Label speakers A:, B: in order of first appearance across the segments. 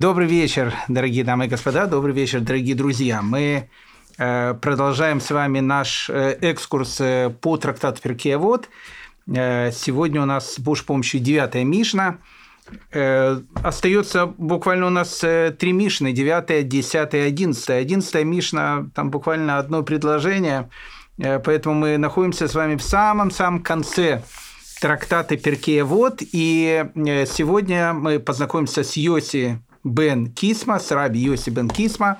A: Добрый вечер, дорогие дамы и господа, добрый вечер, дорогие друзья. Мы э, продолжаем с вами наш э, экскурс э, по трактату Перкеевод. Сегодня у нас с Божьей помощью девятая Мишна. Остается буквально у нас три Мишны, девятая, десятая, одиннадцатая. Одиннадцатая Мишна, там буквально одно предложение, поэтому мы находимся с вами в самом-самом конце трактата Перкеевод. И сегодня мы познакомимся с Йоси بن كيسما السراي بيوسي بن كيسما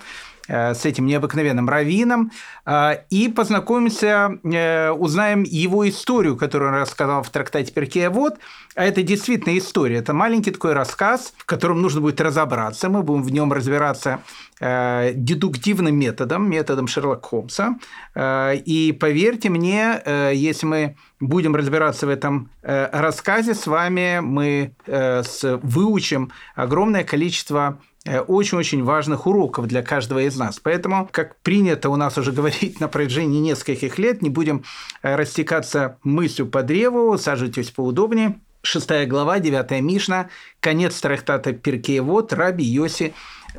A: с этим необыкновенным раввином, э, и познакомимся, э, узнаем его историю, которую он рассказал в трактате Перкея Вот. А это действительно история. Это маленький такой рассказ, в котором нужно будет разобраться. Мы будем в нем разбираться дедуктивным методом, методом Шерлока Холмса. И поверьте мне, если мы будем разбираться в этом э, рассказе с вами. Мы э, выучим огромное количество э, очень-очень важных уроков для каждого из нас. Поэтому, как принято у нас уже говорить на протяжении нескольких лет, не будем растекаться мыслью по древу, саживайтесь поудобнее. Шестая глава, девятая Мишна, конец трактата Перкеевод, Раби Йоси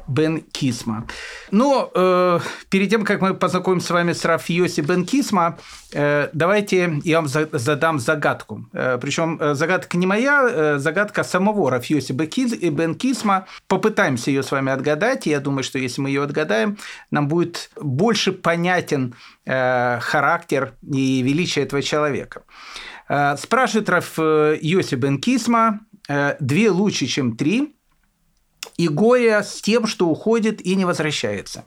A: Бен Кисма. Но э, перед тем, как мы познакомимся с вами с Рафиоси Бен Кисма, э, давайте я вам задам загадку. Э, причем э, загадка не моя, э, загадка самого Рафиоси Бен Кисма. Попытаемся ее с вами отгадать. Я думаю, что если мы ее отгадаем, нам будет больше понятен э, характер и величие этого человека. Э, спрашивает Раф Йоси Бен Кисма, э, две лучше, чем три – и горе с тем, что уходит и не возвращается.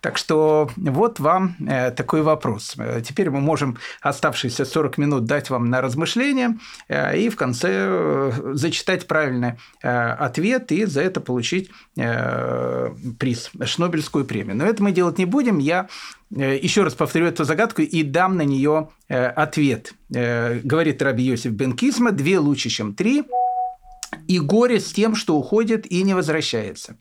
A: Так что вот вам э, такой вопрос. Э, теперь мы можем оставшиеся 40 минут дать вам на размышление э, и в конце зачитать правильный ответ и за это получить приз, Шнобельскую премию. Но это мы делать не будем. Я еще раз повторю эту загадку и дам на нее ответ. Говорит Раби Йосиф Бенкисма, две лучше, чем три – и горе с тем, что уходит и не возвращается.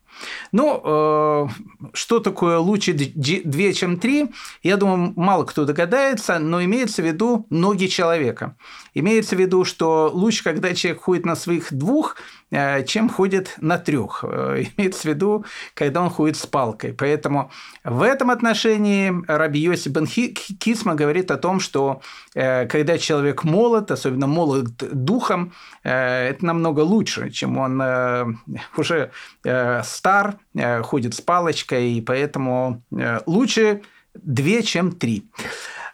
A: Ну, э, что такое лучше две, чем три? Я думаю, мало кто догадается, но имеется в виду ноги человека. Имеется в виду, что лучше, когда человек ходит на своих двух, э, чем ходит на трех. Э, имеется в виду, когда он ходит с палкой. Поэтому в этом отношении Раби Йоси бен Кисма говорит о том, что э, когда человек молод, особенно молод духом, это намного лучше, чем он уже стар, ходит с палочкой, и поэтому лучше две, чем три.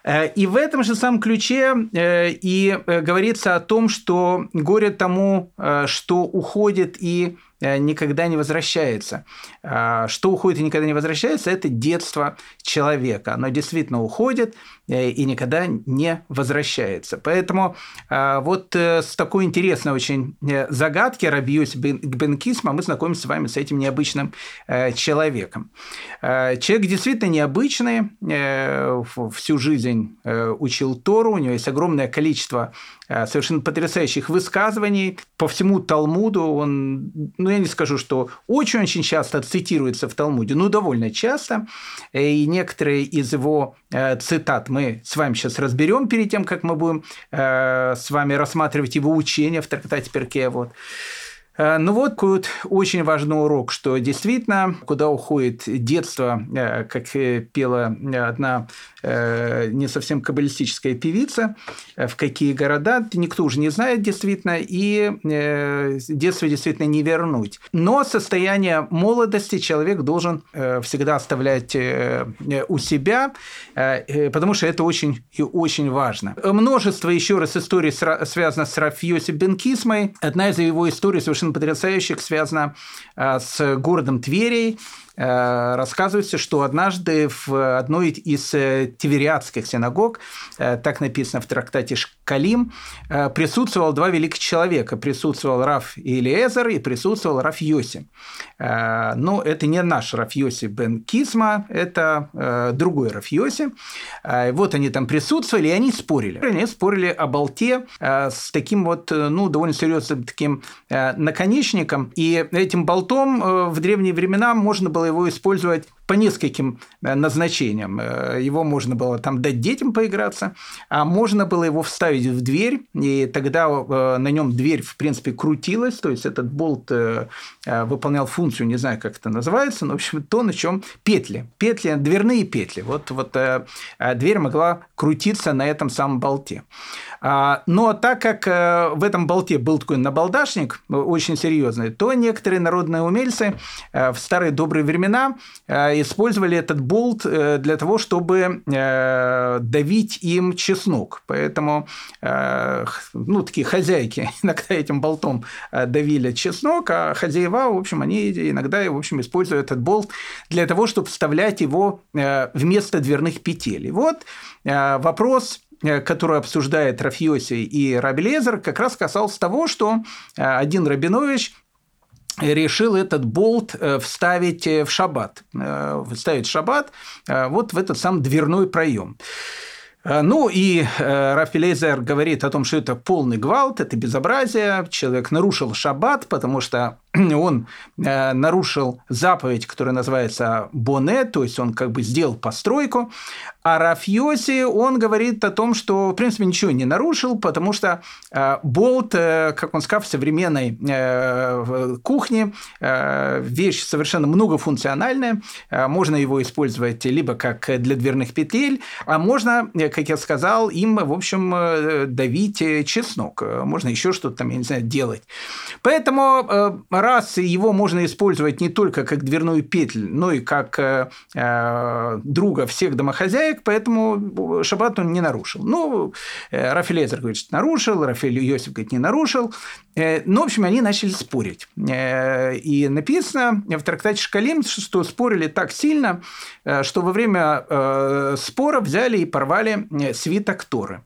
A: Э, и в этом же самом ключе э, и э, говорится о том, что горе тому, что уходит и никогда не возвращается. Что уходит и никогда не возвращается, это детство человека. Оно действительно уходит, Э, и никогда не возвращается. Поэтому э, вот э, с такой интересной очень загадки Рабиус Бенкисма мы знакомимся с вами с этим необычным человеком. Человек действительно необычный, всю жизнь учил Тору, у него есть огромное количество совершенно потрясающих высказываний. По всему Талмуду он, ну я не скажу, что очень-очень часто цитируется в Талмуде, но довольно часто. И некоторые из его цитат мы с вами сейчас разберем перед тем, как мы будем э, с вами рассматривать его учение в трактате Перке. Вот. Э, ну вот вот очень важный урок, что действительно, куда уходит детство, э, как пела одна э, не совсем каббалистическая певица, в какие города, никто уже не знает действительно, и детство действительно не вернуть. Но состояние молодости человек должен всегда оставлять у себя, потому что это очень и очень важно. Множество еще раз историй связано с Рафьоси Бенкисмой. Одна из его историй совершенно совершенно потрясающих связано а, с городом Тверей, Э, рассказывается, что однажды в одной из э, тивериадских синагог, э, так написано в трактате Шкалим, присутствовал два великих человека. Присутствовал Раф Илиезер и присутствовал Раф Йоси. Но это не наш Раф Йоси бен Кисма, это другой Раф Йоси. Вот они там присутствовали, и они спорили. Они спорили о болте с таким вот, ну, довольно серьезным таким наконечником. И этим болтом в древние времена можно было его использовать по нескольким э, назначениям. Э, его можно было там дать детям поиграться, а можно было его вставить в дверь, и тогда э, на нем дверь, в принципе, крутилась, то есть этот болт выполнял функцию, не знаю, как это называется, но, в общем, то, на чем петли, петли, дверные петли. Вот, вот дверь могла крутиться на этом самом болте. А, но так как в этом болте был такой набалдашник, очень серьезный, то некоторые народные умельцы в старые добрые времена использовали этот болт э, для того, чтобы э, давить им чеснок. Поэтому э, ну, такие хозяйки иногда этим болтом давили чеснок, а хозяева, в общем, они иногда в общем, используют этот болт для того, чтобы вставлять его вместо дверных петель. И вот вопрос который обсуждает Рафьоси и Рабелезер, как раз касался того, что один Рабинович решил этот болт э, вставить э, в шаббат, э, вставить в шаббат вот в этот сам дверной проем. Ну и Рафилейзер говорит о том, что это полный гвалт, это безобразие, человек нарушил шаббат, потому что он э, нарушил заповедь, которая называется Боне, то есть он как бы сделал постройку, а Рафьоси, он говорит о том, что, в принципе, ничего не нарушил, потому что э, болт, э, как он сказал, в современной кухне вещь совершенно многофункциональная, можно его использовать либо как для дверных петель, а можно, как я сказал, им, в общем, давить чеснок, можно еще что-то там, я не знаю, делать. Поэтому раз его можно использовать не только как дверную петлю, но и как э, э друга всех домохозяек, поэтому шаббат он не нарушил. Ну, э, Рафаэль Эзер говорит, что нарушил, Рафаэль Йосиф говорит, не нарушил. Э, ну, в общем, они начали спорить. И написано в трактате Шкалим, что спорили так сильно, что во время спора взяли и порвали свиток Торы.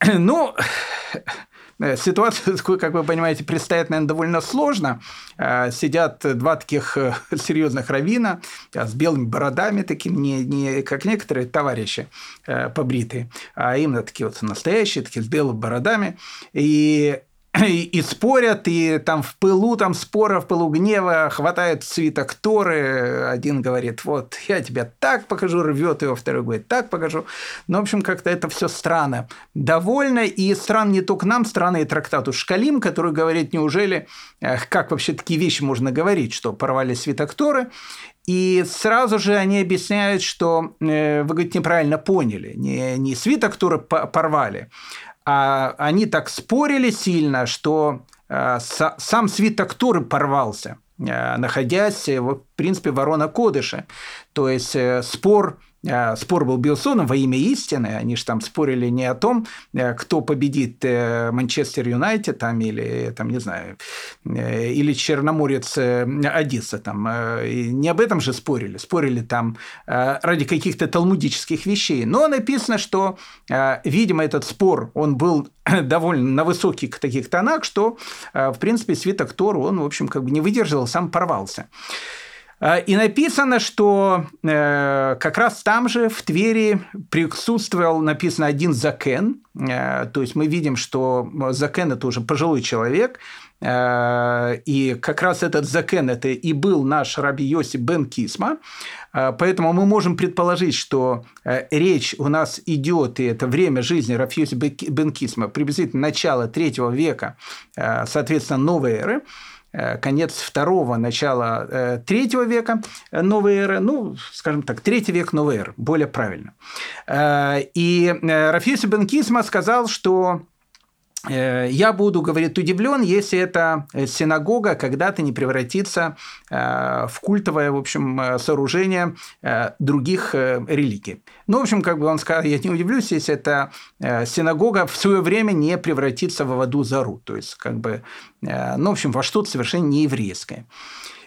A: Ну, Э, ситуация, как вы понимаете, представить, наверное, довольно сложно. Э, сидят два таких э, серьезных равина с белыми бородами, такими, не, не как некоторые товарищи побритые, а именно такие вот настоящие, такие с белыми бородами. И и, и спорят, и там в пылу там спора, в пылу гнева хватает свиток Торы. Один говорит, вот, я тебя так покажу, рвет его, второй говорит, так покажу. Ну, в общем, как-то это все странно. Довольно, и странно не только нам, странно и трактату Шкалим, который говорит, неужели, как вообще такие вещи можно говорить, что порвали свиток Торы, и сразу же они объясняют, что э, вы, говорит, неправильно поняли. Не, не свиток Торы порвали, а они так спорили сильно, что э, сам свиток Торы порвался, э, находясь, в принципе, ворона Кодыша. То есть э, спор спор был Билсоном во имя истины. Они же там спорили не о том, э, кто победит э, Манчестер Юнайтед там, или, там, не знаю, э, или Черноморец Одесса. Там. Не об этом же спорили. Спорили там ради каких-то талмудических вещей. Но написано, что, видимо, этот спор, он был довольно на высоких таких тонах, что, в принципе, свиток Тору, он, в общем, как бы не выдержал, сам порвался. А, и написано, что э, как раз там же, в Твери, присутствовал, написано, один Закен. Э, то есть мы видим, что Закен – это уже пожилой человек, э, и как раз этот Закен – это и был наш раби Йосип бен Кисма. Поэтому мы можем предположить, что речь у нас идет, и это время жизни Рафьоси бен Кисма, приблизительно начало третьего века, соответственно, новой эры. Э, конец второго, начала э, третьего века новой эры, ну, скажем так, третий век новой эры, более правильно. Э, и Рафиси Бен Кисма сказал, что Э, я буду, говорит, удивлен, если эта синагога когда-то не превратится э, в культовое, в общем, э, сооружение других религий. Ну, в общем, как бы он сказал, я не удивлюсь, если эта синагога в свое время не превратится в Аваду Зару, то есть, как бы, ну, в общем, во что-то совершенно не еврейское.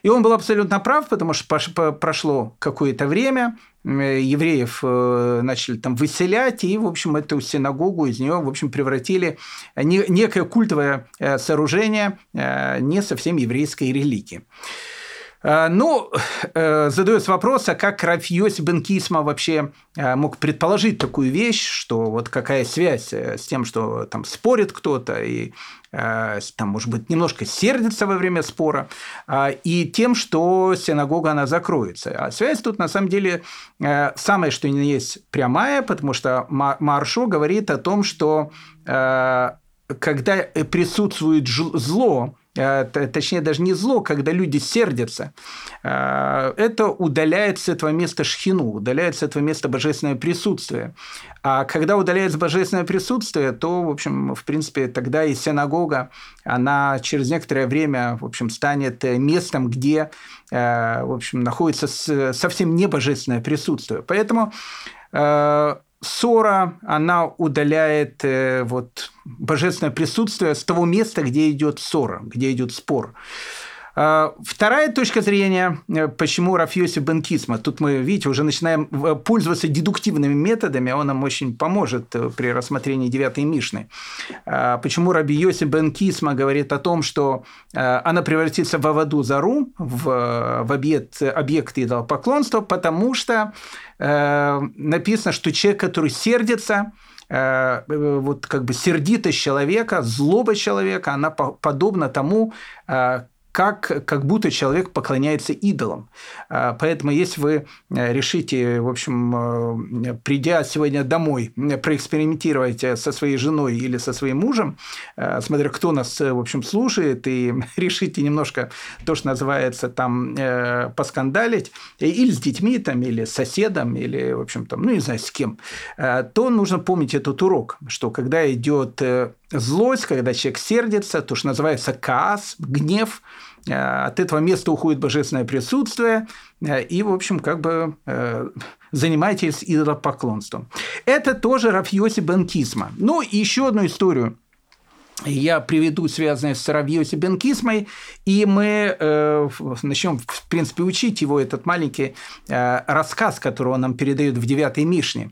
A: И он был абсолютно прав, потому что прошло какое-то время, евреев э, начали там выселять, и, в общем, эту синагогу из нее, в общем, превратили некое культовое э, сооружение э, не совсем еврейской религии. Э, ну, э, задается вопрос, а как Рафьёси бен Кисма вообще э, мог предположить такую вещь, что вот какая связь с тем, что там спорит кто-то и там, может быть, немножко сердится во время спора, и тем, что синагога, она закроется. А связь тут, на самом деле, самое, что не есть прямая, потому что Маршо говорит о том, что когда присутствует зло, точнее даже не зло, когда люди сердятся, э, это удаляет с этого места шхину, удаляет с этого места божественное присутствие. А когда удаляется божественное присутствие, то, в общем, в принципе, тогда и синагога, она через некоторое время, в общем, станет местом, где, э, в общем, находится совсем не божественное присутствие. Поэтому ссора, она удаляет э, вот, божественное присутствие с того места, где идет ссора, где идет спор. А, вторая точка зрения, э, почему Рафьоси Бенкисма. Тут мы, видите, уже начинаем э, пользоваться дедуктивными методами, он нам очень поможет э, при рассмотрении девятой Мишны. А, почему Раби Йоси Бенкисма говорит о том, что она превратится в Аваду Зару, в, в объект, объект идолопоклонства, потому что написано, что человек, который сердится, вот как бы сердитость человека, злоба человека, она подобна тому, как, как будто человек поклоняется идолам. А, поэтому, если вы э, решите, в общем, э, придя сегодня домой, проэкспериментировать со своей женой или со своим мужем, э, смотря кто нас, в общем, слушает, и решите немножко то, что называется там поскандалить, или с детьми, там, или с соседом, или, в общем, там, ну, не знаю, с кем, то нужно помнить этот урок, что когда идет злость, когда человек сердится, то, что называется каас, гнев, э, от этого места уходит божественное присутствие, э, и, в общем, как бы э, занимаетесь идолопоклонством. Это тоже Рафьоси Бенкисма. Ну, и еще одну историю я приведу, связанную с Равьоси Бенкисмой, и мы начнем, в принципе, учить его, этот маленький рассказ, который он нам передает в девятой Мишне.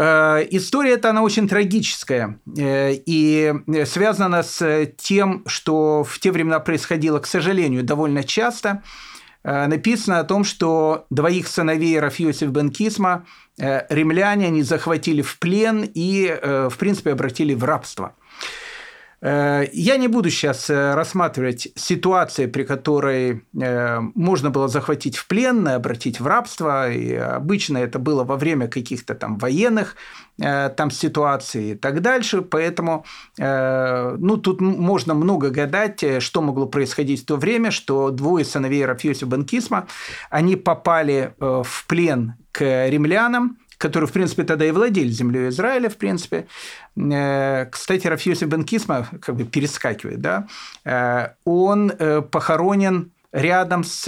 A: История эта, она очень трагическая э, и связана с тем, что в те времена происходило, к сожалению, довольно часто. Э, написано о том, что двоих сыновей Рафиосиф бен Кисма римляне они захватили в плен и, в принципе, обратили в рабство – Э, я не буду сейчас э, рассматривать ситуации, при которой э, можно было захватить в плен, обратить в рабство. И обычно это было во время каких-то там военных там ситуаций и так дальше. Поэтому ну, тут можно много гадать, что могло происходить в то время, что двое сыновей Рафиоси Банкисма, они попали в плен к римлянам, которые, в принципе, тогда и владели землей Израиля, в принципе. Э, кстати, Рафиоси Бенкисма как бы перескакивает, да, э, он э, похоронен рядом с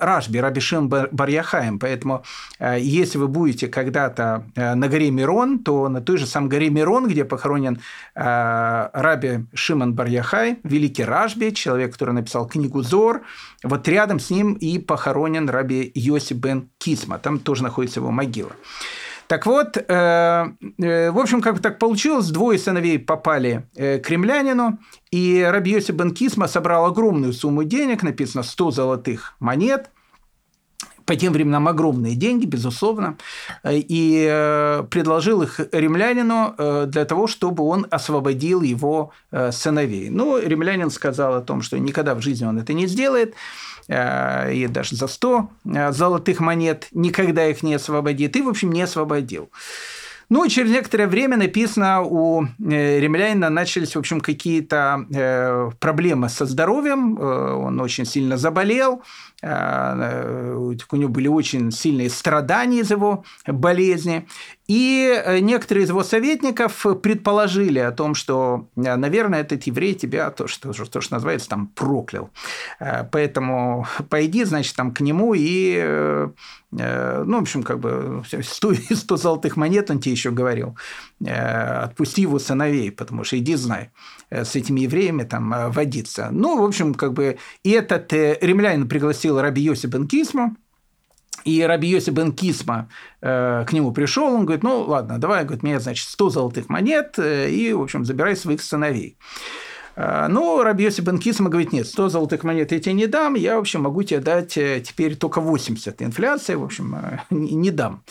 A: Рашби, Рабишим Барьяхаем. Поэтому, если вы будете когда-то на горе Мирон, то на той же самой горе Мирон, где похоронен Раби Шимон Барьяхай, великий Рашби, человек, который написал книгу Зор, вот рядом с ним и похоронен Раби Йоси бен Кисма. Там тоже находится его могила. Так вот, э, э, в общем, как так получилось, двое сыновей попали э, к ремлянину, и Рабиоси бен Кисма собрал огромную сумму денег, написано 100 золотых монет, по тем временам огромные деньги, безусловно, и предложил их римлянину для того, чтобы он освободил его сыновей. Ну, римлянин сказал о том, что никогда в жизни он это не сделает, и даже за 100 э, золотых монет, никогда их не освободит, и, в общем, не освободил. Ну, через некоторое время написано, у э, римлянина начались, в общем, какие-то проблемы со здоровьем, он очень сильно заболел, у него были очень сильные страдания из его болезни. И э, некоторые из его советников предположили о том, что, э, наверное, этот еврей тебя, то, что, то, что называется, там, проклял. Э, поэтому пойди, значит, там к нему и ну, в общем, как бы 100, 100 золотых монет он тебе еще говорил. Отпусти его сыновей, потому что иди знай с этими евреями там водиться. Ну, в общем, как бы и этот римлянин пригласил Раби Йоси бен Кисму, и Раби Йоси бен Кисма э, к нему пришел, он говорит, ну ладно, давай, говорит, мне, значит, 100 золотых монет, э, и, в общем, забирай своих сыновей. Ну, Рабьеси Бенкисма говорит, нет, 100 золотых монет я тебе не дам, я, в общем, могу тебе дать теперь только 80. Инфляция, в общем, не дам.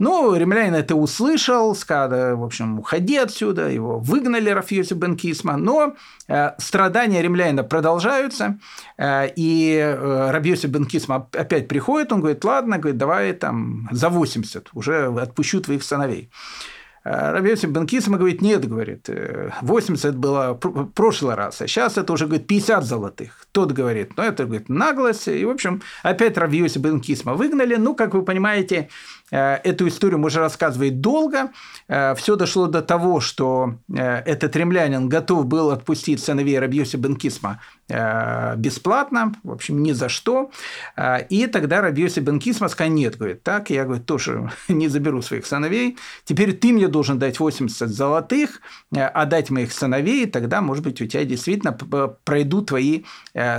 A: Ну, римлянин это услышал, сказал, в общем, уходи отсюда, его выгнали Рафьоси Бенкисма, но э, страдания римлянина продолжаются, э, и э, Рабьоси Бенкисма опять приходит, он говорит, ладно, говорит, давай там за 80, уже отпущу твоих сыновей. Э, Рабьоси Бенкисма говорит, нет, говорит, 80 э, было в прошлый раз, а сейчас это уже, говорит, 50 золотых. Тот говорит, ну, это, говорит, наглость. И, в общем, опять Рабьоси Бенкисма выгнали. Ну, как вы понимаете, Э, эту историю можно рассказывать долго. Э, Все дошло до того, что э, этот римлянин готов был отпустить сыновей Рабьоси Бенкисма бесплатно, в общем, ни за что. И тогда Рабьоси Бенкисма сказал, нет, говорит, так, я, говорит, тоже не заберу своих сыновей. Теперь ты мне должен дать 80 золотых, отдать моих сыновей, и тогда, может быть, у тебя действительно пройдут твои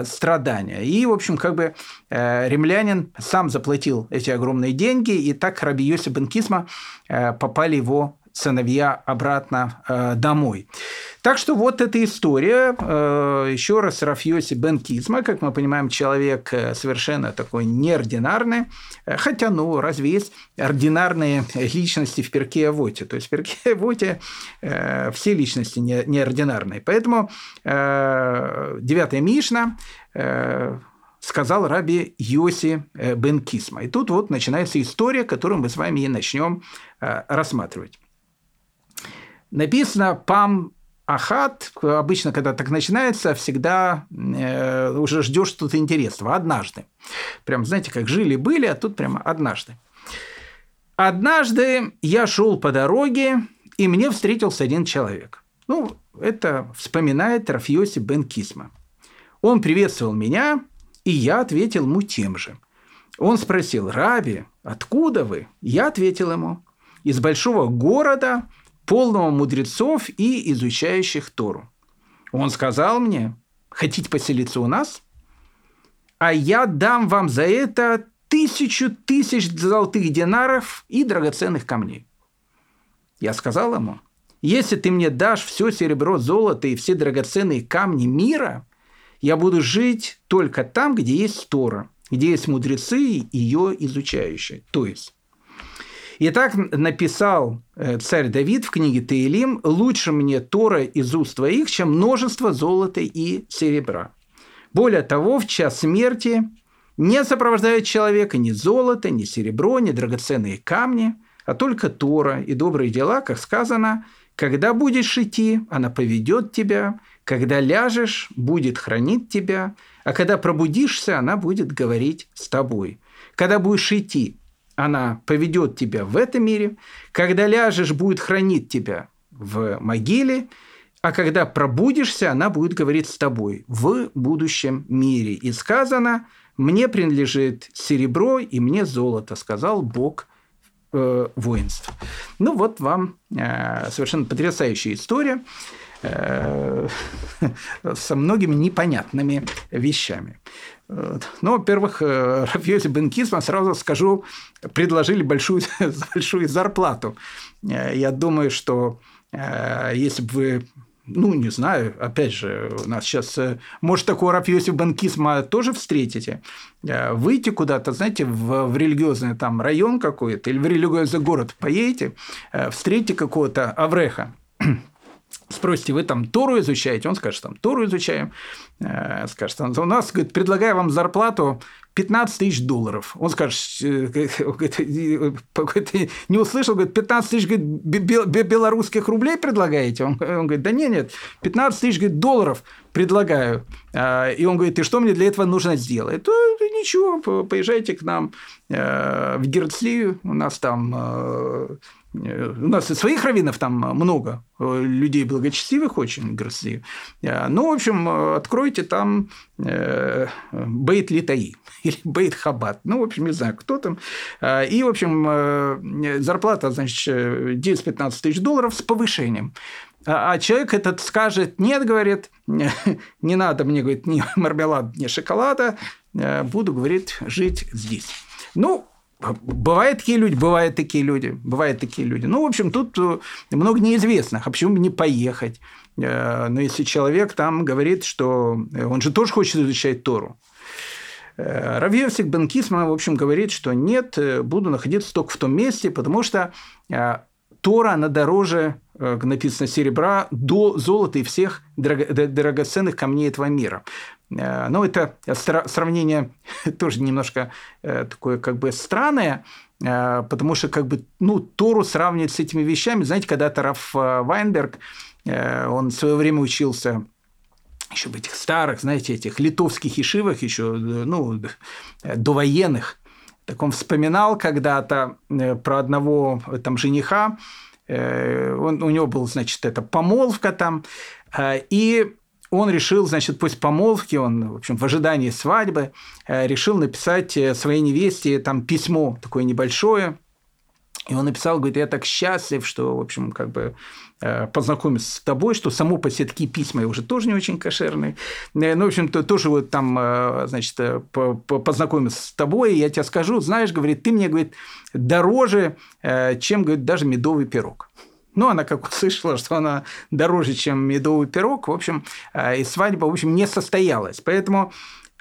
A: страдания. И, в общем, как бы римлянин сам заплатил эти огромные деньги, и так Раби Йоси бен Кисма э, попали его сыновья обратно э, домой. Так что вот эта история. Э, еще раз, Рафьоси бен Кизма, как мы понимаем, человек совершенно такой неординарный. Хотя, ну, разве есть ординарные личности в Перке Авоте? То есть в Перке Авоте все личности неординарные. Поэтому девятая Мишна сказал раби Йоси э, бен Кисма. И тут вот начинается история, которую мы с вами и начнем э, рассматривать. Написано «Пам Ахат», обычно, когда так начинается, всегда э, уже ждешь что-то интересного. Однажды. Прям, знаете, как жили-были, а тут прямо однажды. Однажды я шел по дороге, и мне встретился один человек. Ну, это вспоминает Рафьоси бен Кисма. Он приветствовал меня, и я ответил ему тем же. Он спросил, «Раби, откуда вы?» Я ответил ему, «Из большого города, полного мудрецов и изучающих Тору». Он сказал мне, «Хотите поселиться у нас?» «А я дам вам за это тысячу тысяч золотых динаров и драгоценных камней». Я сказал ему, «Если ты мне дашь все серебро, золото и все драгоценные камни мира – я буду жить только там, где есть Тора, где есть мудрецы, ее изучающие. То есть, и так написал э, царь Давид в книге Таилим, «Лучше мне Тора из уст твоих, чем множество золота и серебра». Более того, в час смерти не сопровождает человека ни золото, ни серебро, ни драгоценные камни, а только Тора и добрые дела, как сказано, «Когда будешь идти, она поведет тебя, когда ляжешь, будет хранить тебя, а когда пробудишься, она будет говорить с тобой. Когда будешь идти, она поведет тебя в этом мире. Когда ляжешь, будет хранить тебя в могиле. А когда пробудишься, она будет говорить с тобой в будущем мире. И сказано, мне принадлежит серебро и мне золото, сказал Бог э, воинств. Ну вот вам э, совершенно потрясающая история. Э, со многими непонятными вещами. Ну, во-первых, э, Рафьози Бенкисма, сразу скажу, предложили большую, большую зарплату. Э, я думаю, что если бы вы ну, не знаю, опять же, у нас сейчас, может, такого Рафьоси Банкисма тоже встретите, выйти куда-то, знаете, в, в религиозный там район какой-то или в религиозный город поедете, встретите какого-то Авреха, Спросите, вы там Тору изучаете? Он скажет, там Тору изучаем. Э, скажет, у нас, говорит, предлагаю вам зарплату 15 тысяч долларов. Он скажет, э, не услышал, говорит, 15 тысяч говорит, белорусских рублей предлагаете? Он, он говорит, да нет, нет, 15 тысяч говорит, долларов предлагаю. И он говорит, и что мне для этого нужно сделать? То ничего, поезжайте к нам э, в Герцлию, у нас там у нас своих раввинов там много, э, людей благочестивых очень, Гросли. Э, ну, в общем, откройте там э, Бейт Литаи или Бейт Хабат. Ну, в общем, не знаю, кто там. И, в общем, зарплата, значит, 10-15 тысяч долларов с повышением. А, а человек этот скажет, нет, говорит, не надо мне, говорит, ни мармелад, ни шоколада, буду, говорит, жить здесь. Ну, Бывают такие люди, бывают такие люди, бывают такие люди. Ну, в общем, тут э, много неизвестных. А почему бы не поехать? Э, но если человек там говорит, что он же тоже хочет изучать Тору, Равьевсик Бенкисма, в общем, говорит, что нет, буду находиться только в том месте, потому что Тора, она дороже, написано, серебра, до золота и всех драгоценных камней этого мира. Э, ну, это сравнение тоже немножко э, такое как бы странное, э, потому что как бы, ну, Тору сравнивать с этими вещами. Знаете, когда-то Раф Вайнберг, он в свое время учился еще в этих старых, знаете, этих литовских ишивах еще, ну, довоенных. Так он вспоминал когда-то про одного там жениха, он, у него был, значит, это помолвка там, и он решил, значит, после помолвки, он, в общем, в ожидании свадьбы, э, решил написать э, своей невесте там письмо такое небольшое, и он написал, говорит, я так счастлив, что, в общем, как бы э, познакомиться с тобой, что само по себе такие письма уже тоже не очень кошерные. Ну, в общем, то тоже вот там, значит, познакомиться с тобой, и я тебе скажу, знаешь, говорит, ты мне, говорит, дороже, чем, говорит, даже медовый пирог. Ну, она как услышала, что она дороже, чем медовый пирог, в общем, э, и свадьба, в общем, не состоялась. Поэтому,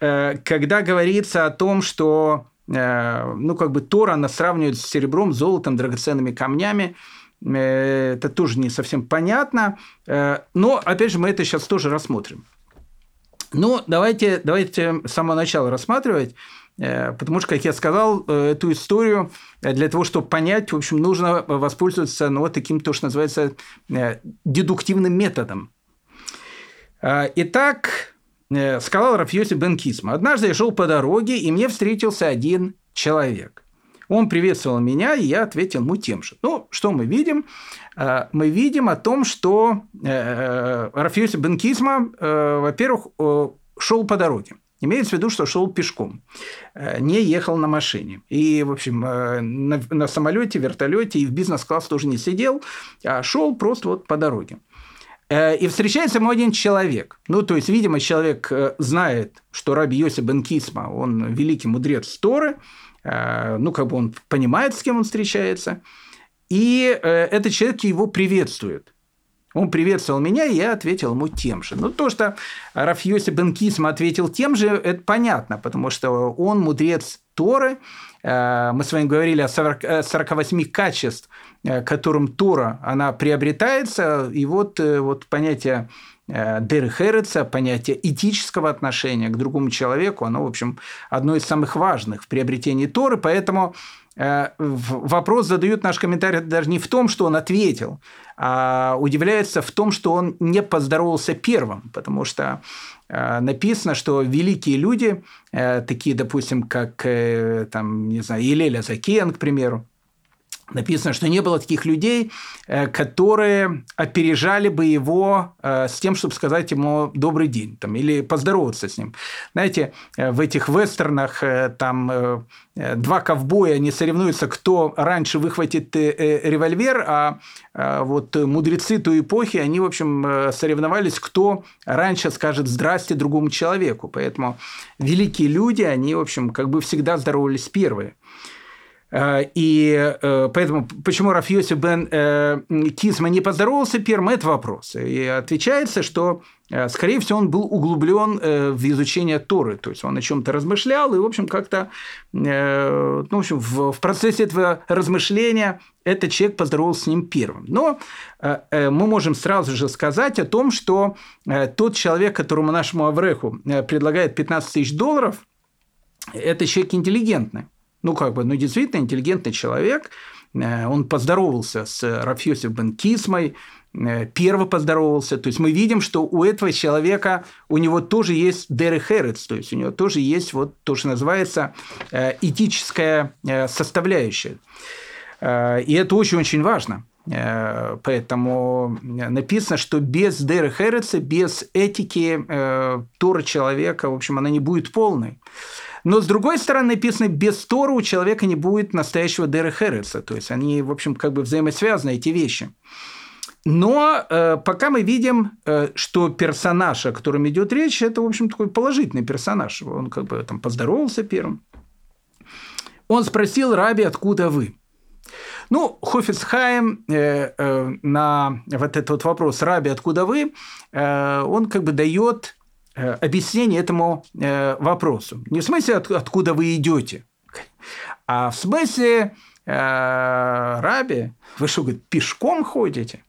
A: э, когда говорится о том, что, э, ну, как бы Тора, она сравнивает с серебром, золотом, драгоценными камнями, это тоже не совсем понятно. Но, опять же, мы это сейчас тоже рассмотрим. Ну, давайте, давайте с самого начала рассматривать. Э, потому что, как я сказал, э, эту историю э, для того, чтобы понять, в общем, нужно воспользоваться ну, вот таким, то, что называется, дедуктивным методом. Итак, сказал Рафьоси Бен Кисма. «Однажды я шел по дороге, и мне встретился один человек. Он приветствовал меня, и я ответил ему тем же. Ну, что мы видим? Мы видим о том, что Рафьоси Бен Кисма, во-первых, шел по дороге. Имеется в виду, что шел пешком, э, не ехал на машине. И, в общем, э, на, на самолете, вертолете и в бизнес-класс тоже не сидел, а шел просто вот по дороге. Э, и встречается ему один человек. Ну, то есть, видимо, человек знает, что Раби Йосиф бен Кисма, он великий мудрец Торы, ну, как бы он понимает, с кем он встречается, и этот человек его приветствует – он приветствовал меня, и я ответил ему тем же. Ну, то, что Рафьоси Бен Кисма ответил тем же, это понятно, потому что он мудрец Торы. Э, мы с вами говорили о 40, 48 качеств, э, которым Тора она приобретается. И вот, э, вот понятие Дерехереца, понятие этического отношения к другому человеку, оно, в общем, одно из самых важных в приобретении Торы. Поэтому вопрос задают наш комментарий даже не в том, что он ответил, а удивляется в том, что он не поздоровался первым, потому что э, написано, что великие люди, э, такие, допустим, как, э, там, не знаю, Елеля Закен, к примеру, написано, что не было таких людей, э, которые опережали бы его э, с тем, чтобы сказать ему добрый день там, или поздороваться с ним. Знаете, э, в этих вестернах там два ковбоя не соревнуются, кто раньше выхватит револьвер, а вот мудрецы той эпохи, они, в общем, соревновались, кто раньше скажет «здрасте» другому человеку. Поэтому великие люди, они, в общем, как бы всегда здоровались первые. Э, и э, поэтому почему Рафьоси бен э, Кисма не поздоровался первым, это вопрос. И отвечается, что, скорее всего, он был углублен в изучение Торы, то есть он о чем-то размышлял, и, в общем, как-то ну, в, общем, в процессе этого размышления этот человек поздоровался с ним первым. Но мы можем сразу же сказать о том, что тот человек, которому нашему Авреху предлагает 15 тысяч долларов, это человек интеллигентный ну, как бы, ну, действительно интеллигентный человек. Э, он поздоровался с Рафьосиф бен Кисмой, э, первый поздоровался. То есть мы видим, что у этого человека, у него тоже есть дерехерец, то есть у него тоже есть вот то, что называется э, этическая составляющая. И это очень-очень важно. Поэтому написано, что без дерехереца, без этики Тора человека, в общем, она не будет полной. Но, с другой стороны, написано, без Тора у человека не будет настоящего Дера Хереца. То есть, они, в общем, как бы взаимосвязаны, эти вещи. Но э, пока мы видим, э, что персонаж, о котором идет речь, это, в общем, такой положительный персонаж. Он как бы там поздоровался первым. Он спросил Раби, откуда вы? Ну, Хофицхайм э, э, на вот этот вот вопрос «Раби, откуда вы?» э, он как бы дает объяснение этому э, вопросу. Не в смысле, от, откуда вы идете, а в смысле э, «Раби, вы что, говорит, пешком ходите?»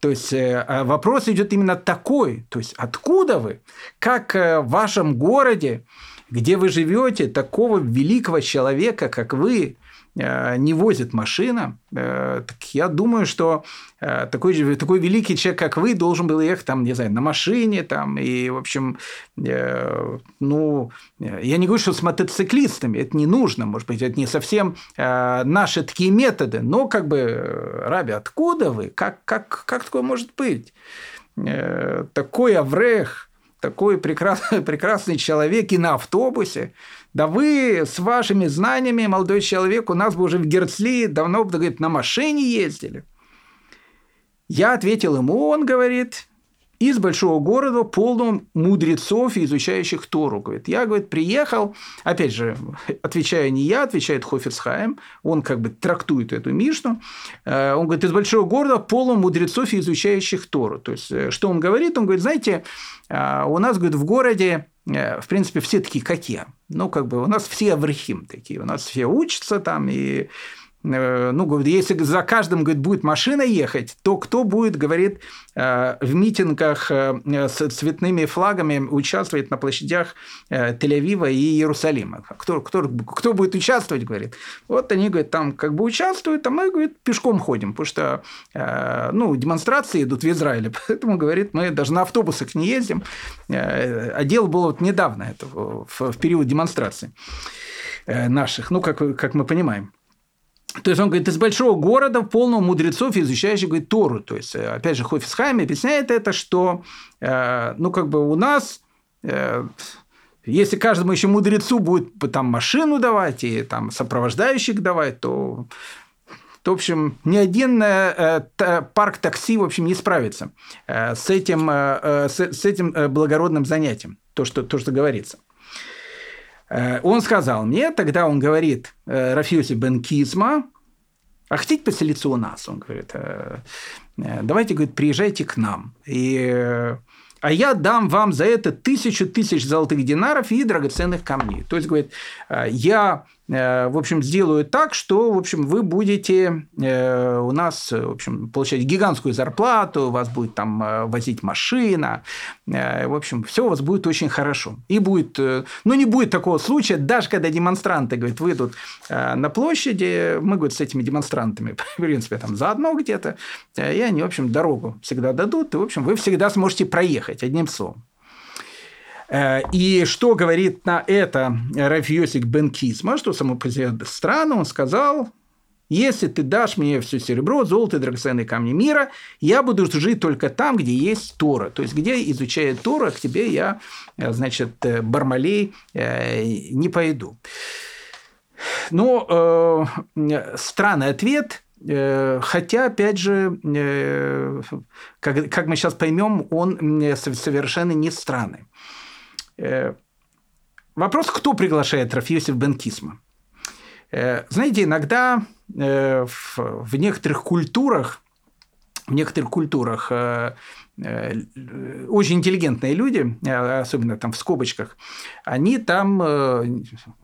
A: То есть э, а вопрос идет именно такой, то есть откуда вы, как э, в вашем городе, где вы живете, такого великого человека, как вы, Э, не возит машина, э, так я думаю, что э, такой, такой великий человек, как вы, должен был ехать там, не знаю, на машине, там, и, в общем, ну, я не говорю, что с мотоциклистами, это не нужно, может быть, это не совсем наши такие методы, но как бы, Раби, откуда вы? Как, как, как такое может быть? Такой Аврех, такой прекрасный, прекрасный человек и на автобусе, да вы с вашими знаниями, молодой человек, у нас бы уже в Герцли давно бы, говорит, на машине ездили. Я ответил ему, он говорит, из большого города, полного мудрецов, изучающих Тору. Говорит, я, говорит, приехал, опять же, отвечаю не я, отвечает Хофицхайм, он как бы трактует эту Мишну, э, он говорит, из большого города, полного мудрецов, изучающих Тору. То есть, э, что он говорит? Он говорит, знаете, э, у нас, говорит, в городе в принципе, все такие, как я. Ну, как бы у нас все аврахим такие, у нас все учатся там, и ну, говорит, если за каждым, говорит, будет машина ехать, то кто будет, говорит, э, в митингах э, с цветными флагами участвовать на площадях Тель-Авива и Иерусалима? Кто, кто, кто будет участвовать, говорит? Вот они, говорит, там как бы участвуют, а мы, говорит, пешком ходим, потому что, ну, демонстрации идут в Израиле, поэтому, говорит, мы даже на автобусах не ездим. А дело было вот недавно, это в период демонстрации наших, ну, как, как мы понимаем. То есть он говорит, из большого города, полного мудрецов, изучающих говорит, Тору. То есть, э, опять же, Хофисхайм объясняет это, что, э, ну, как бы у нас, э, если каждому еще мудрецу будет там машину давать и там сопровождающих давать, то то, в общем, ни один э, парк такси, в общем, не справится э, с этим, э, с, с этим благородным занятием, то что, то, что говорится. Э, он сказал мне, тогда он говорит, э, Рафиоси бен Кизма, а хотите поселиться у нас? Он говорит, «Э, давайте, говорит, приезжайте к нам. И а я дам вам за это тысячу тысяч золотых динаров и драгоценных камней. То есть, говорит, я в общем, сделаю так, что, в общем, вы будете э, у нас, в общем, получать гигантскую зарплату, вас будет там э, возить машина, в общем, все у вас будет очень хорошо. И будет, ну, не будет такого случая, даже когда демонстранты, говорят, выйдут на площади, мы, говорит, с этими демонстрантами, в принципе, там заодно где-то, и они, в общем, дорогу всегда дадут, и, в общем, вы всегда сможете проехать, одним словом. Э, и что говорит на это Рафиосик Бенкисма, что само по себе странно, он сказал, если ты дашь мне все серебро, золото драгоценные камни мира, я буду жить только там, где есть Тора. То есть, где изучает Тора, к тебе я, э, значит, э, Бармалей не пойду. Но э, странный ответ, Хотя, опять же, как, как мы сейчас поймем, он совершенно не странный. Э, вопрос, кто приглашает Рафиосиф Бенкисма? Э, знаете, иногда э, в некоторых культурах, в некоторых культурах очень интеллигентные люди, особенно там в скобочках, они там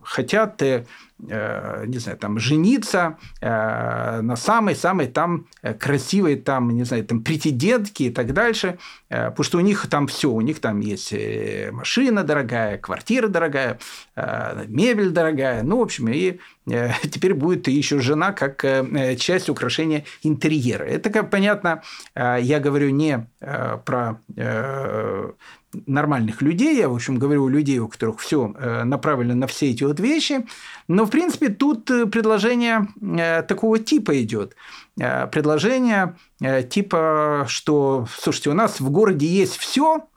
A: хотят Э, не знаю, там, жениться э, на самой-самой там э, красивой, там, не знаю, там, претендентке и так дальше, потому что у них там все, у них там есть машина дорогая, квартира дорогая, мебель дорогая, ну, в общем, и теперь будет еще жена как часть украшения интерьера. Это, как понятно, я говорю не про нормальных людей, я, в общем, говорю о людей, у которых все э, направлено на все эти вот вещи, но, в принципе, тут э, предложение э, такого типа идет. Предложение типа, что, слушайте, у нас в городе есть все,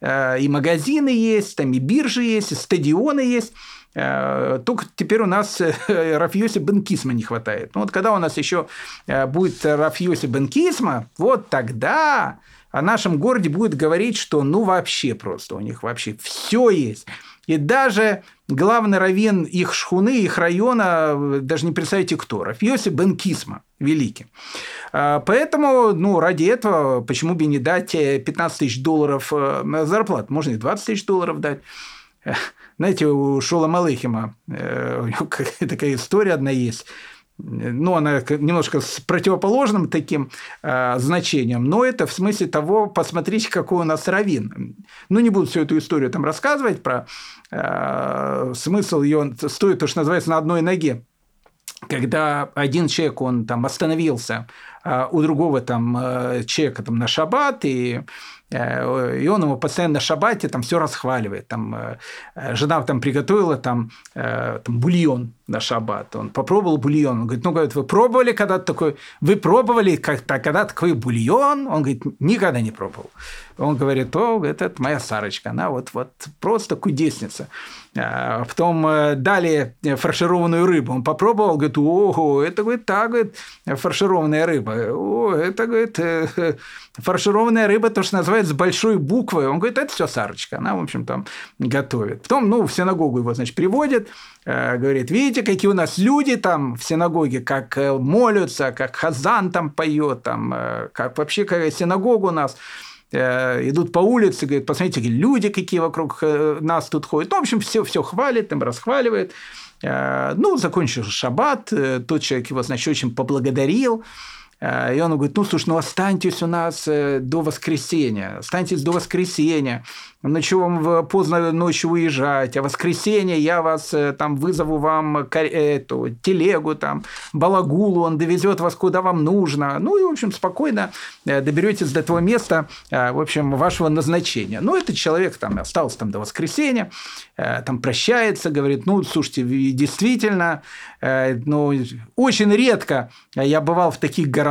A: и магазины есть, там и биржи есть, и стадионы есть, только теперь у нас Рафьоси Бенкисма не хватает. Ну вот когда у нас еще будет Рафьоси Бенкисма, вот тогда о нашем городе будет говорить, что ну вообще просто у них вообще все есть. И даже главный раввин их шхуны, их района, даже не представляете кто, Рафьоси бен Кисма, великий. А, поэтому, ну, ради этого, почему бы не дать 15 тысяч долларов э, зарплат? Можно и 20 тысяч долларов дать. Знаете, у Шола Малыхима э, такая история одна есть ну, она немножко с противоположным таким э, значением, но это в смысле того, посмотрите, какой у нас равин. Ну, не буду всю эту историю там рассказывать про э, смысл ее, стоит то, что называется, на одной ноге. Когда один человек, он там остановился, а у другого там э, человека там на шаббат, и Э, и он ему постоянно на шабате там все расхваливает. Там, э, жена там приготовила там, э, там бульон на шаббат. Он попробовал бульон. Он говорит, ну, говорит, вы пробовали когда-то такой, вы пробовали когда такой бульон? Он говорит, никогда не пробовал. Он говорит, о, это моя Сарочка, она вот, вот просто кудесница. А потом дали фаршированную рыбу. Он попробовал, говорит, ого, это, говорит, так, говорит, фаршированная рыба. О, это, говорит, фаршированная рыба, то, что называется, большой буквы. Он говорит, это все Сарочка, она, в общем, там готовит. Потом, ну, в синагогу его, значит, приводят, э, говорит, видите, какие у нас люди там в синагоге, как э, молятся, как Хазан там поет, там, э, как вообще какая синагога у нас идут по улице, говорят, посмотрите, люди какие вокруг нас тут ходят. Ну, в общем, все, все хвалит, там расхваливает. Ну, закончил шаббат, тот человек его, значит, очень поблагодарил. Э, и он говорит, ну, слушай, ну, останьтесь у нас э, до воскресенья, останьтесь до воскресенья на чего вам поздно ночью уезжать, а воскресенье я вас э, там вызову вам эту телегу, там, балагулу, он довезет вас куда вам нужно. Ну и, в общем, спокойно доберетесь до того места, в общем, вашего назначения. Ну, этот человек там остался там до воскресенья, там прощается, говорит, ну, слушайте, действительно, ну, очень редко я бывал в таких городах,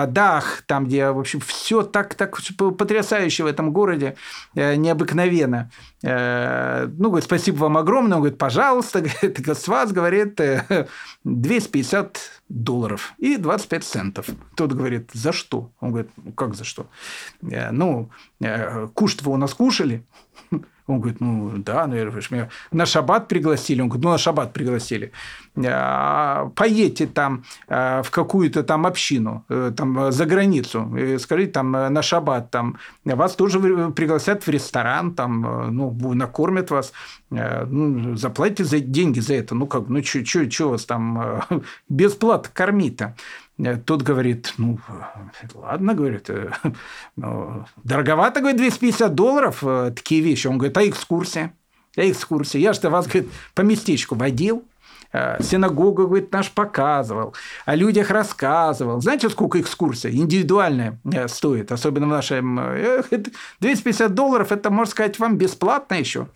A: там, где, в общем, все так, так потрясающе в этом городе, необыкновенно. Э, ну, говорит, спасибо вам огромное. Он говорит, пожалуйста, говорит, с вас, говорит, 250 долларов и 25 центов. Тот говорит, за что? Он говорит, ну, как за что? Э, ну, э, кушать вы у нас кушали? Он говорит, ну да, ну, меня на шаббат пригласили. Он говорит, ну на шаббат пригласили. А, поедьте там а, в какую-то там общину, э, там за границу, скажите там на шаббат, там вас тоже пригласят в ресторан, там, э, ну, накормят вас, э, ну, заплатите за деньги за это. Ну как, ну что вас там бесплатно кормить-то? Э, тот говорит, ну, ладно, говорит, ну, дороговато, говорит, 250 долларов э, такие вещи. Он говорит, а экскурсия? А экскурсия? Я же вас, говорит, по местечку водил, синагогу, говорит, наш показывал, о людях рассказывал. Знаете, сколько экскурсия индивидуальная стоит, особенно в нашем... 250 долларов, это, можно сказать, вам бесплатно еще.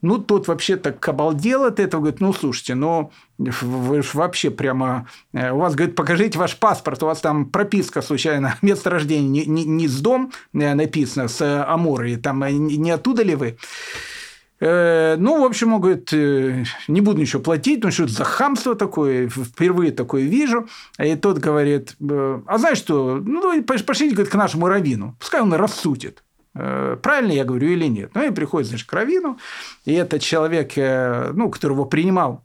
A: Ну, тот вообще так обалдел от этого, говорит, ну, слушайте, ну, вы же вообще прямо... Э, у вас, говорит, покажите ваш паспорт, у вас там прописка случайно, место рождения не, не, не с дом э, написано, с Аморы, там э, не оттуда ли вы? Ну, в общем, он говорит, не буду ничего платить, ну, что это за хамство такое, впервые такое вижу. И тот говорит, а знаешь что, ну, пошлите, говорит, к нашему раввину, пускай он рассудит. Э, правильно я говорю или нет. Ну и приходит, значит, к Равину, и этот человек, э, ну, которого принимал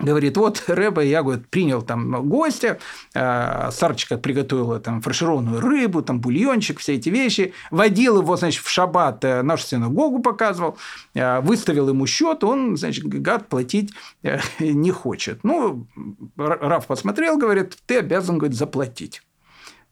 A: Говорит, вот Рэба, я говорит, принял там гостя, э, Сарчика приготовила там фаршированную рыбу, там бульончик, все эти вещи, водил его, значит, в шаббат нашу синагогу показывал, выставил ему счет, он, значит, гад платить не хочет. Ну, Раф посмотрел, говорит, ты обязан, говорит, заплатить.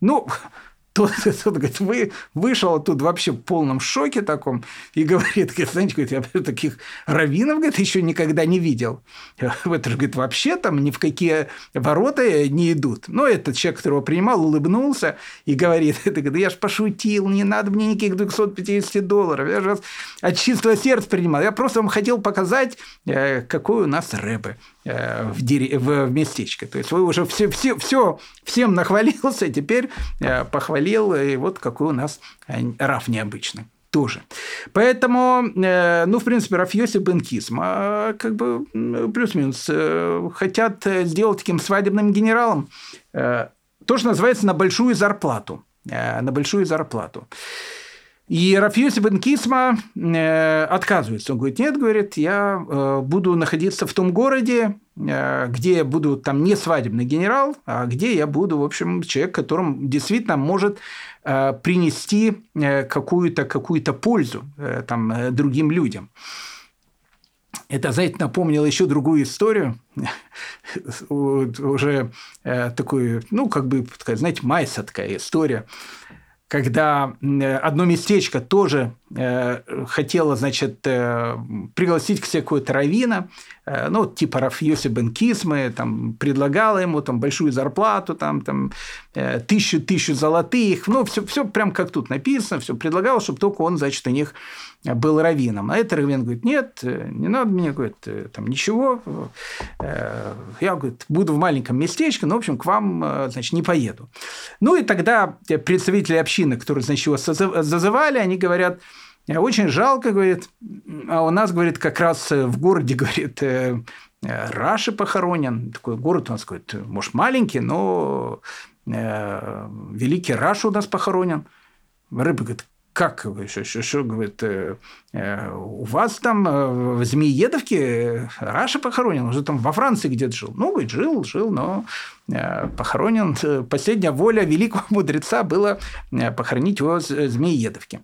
A: Ну, тот, тот говорит, вы, вышел оттуда вообще в полном шоке таком и говорит, говорит я таких раввинов, говорит, еще никогда не видел. Это же, говорит, вообще там ни в какие ворота не идут. Но этот человек, которого принимал, улыбнулся и говорит, это, говорит, я же пошутил, не надо мне никаких 250 долларов, я же от чистого сердца принимал. Я просто вам хотел показать, э, какой у нас рэбы. Э, в, дерев... в местечко. То есть вы уже все, все, все, всем нахвалился, теперь э, похвалил, и вот какой у нас раф необычный тоже. Поэтому, э, ну, в принципе, Рафьоси Бенкисм, а, как бы плюс-минус, хотят сделать таким свадебным генералом. То, что называется на большую зарплату. На большую зарплату. И Рафиоси бен э, отказывается. Он говорит, нет, говорит, я э, буду находиться в том городе, э, где я буду там не свадебный генерал, а где я буду, в общем, человек, которым действительно может э, принести э, какую-то какую пользу э, там, э, другим людям. Это, знаете, напомнило еще другую историю, уже э, такую, ну, как бы, знаете, майса такая история когда одно местечко тоже э, хотело, значит, э, пригласить к себе какого-то равина, э, ну, типа Рафьоси бен Кисмы, там, предлагала ему там, большую зарплату, там, там, тысячу, тысячу золотых, ну, все, все прям как тут написано, все предлагал, чтобы только он, значит, у них был раввином. А этот раввин говорит, нет, не надо мне, говорит, там ничего, я, говорит, буду в маленьком местечке, но, в общем, к вам, значит, не поеду. Ну, и тогда представители общины, которые, значит, его зазывали, они говорят, очень жалко, говорит, а у нас, говорит, как раз в городе, говорит, Раши похоронен. Такой город у нас, говорит, может, маленький, но великий Раш у нас похоронен. Рыба говорит, как, что, что, что говорит, э, э, у вас там э, в Змеедовке Раша похоронен, уже там во Франции где-то жил. Ну, говорит, жил, жил, но похоронен. Последняя воля великого мудреца была похоронить его в Змеедовке.